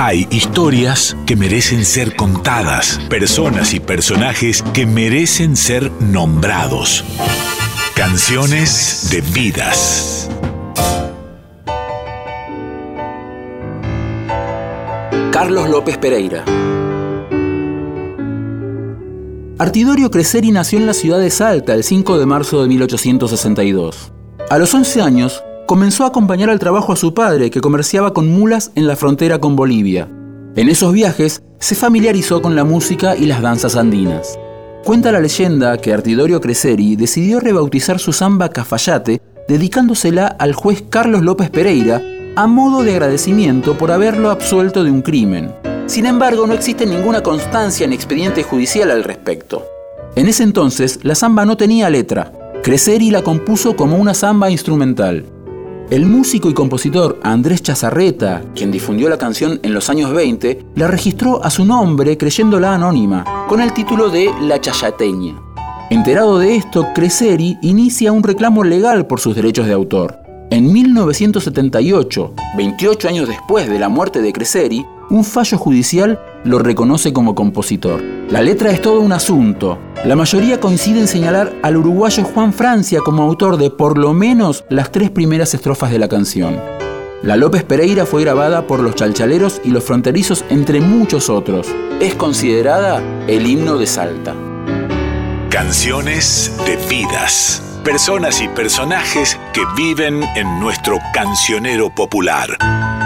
Hay historias que merecen ser contadas, personas y personajes que merecen ser nombrados. Canciones de vidas. Carlos López Pereira. Artidorio Creseri nació en la ciudad de Salta el 5 de marzo de 1862. A los 11 años, comenzó a acompañar al trabajo a su padre, que comerciaba con mulas en la frontera con Bolivia. En esos viajes, se familiarizó con la música y las danzas andinas. Cuenta la leyenda que Artidorio Creseri decidió rebautizar su samba Cafayate, dedicándosela al juez Carlos López Pereira, a modo de agradecimiento por haberlo absuelto de un crimen. Sin embargo, no existe ninguna constancia en expediente judicial al respecto. En ese entonces, la samba no tenía letra. Creseri la compuso como una samba instrumental. El músico y compositor Andrés Chazarreta, quien difundió la canción en los años 20, la registró a su nombre creyéndola anónima, con el título de La Chayateña. Enterado de esto, Creseri inicia un reclamo legal por sus derechos de autor. En 1978, 28 años después de la muerte de Creseri, un fallo judicial lo reconoce como compositor. La letra es todo un asunto. La mayoría coincide en señalar al uruguayo Juan Francia como autor de por lo menos las tres primeras estrofas de la canción. La López Pereira fue grabada por los chalchaleros y los fronterizos entre muchos otros. Es considerada el himno de Salta. Canciones de vidas. Personas y personajes que viven en nuestro cancionero popular.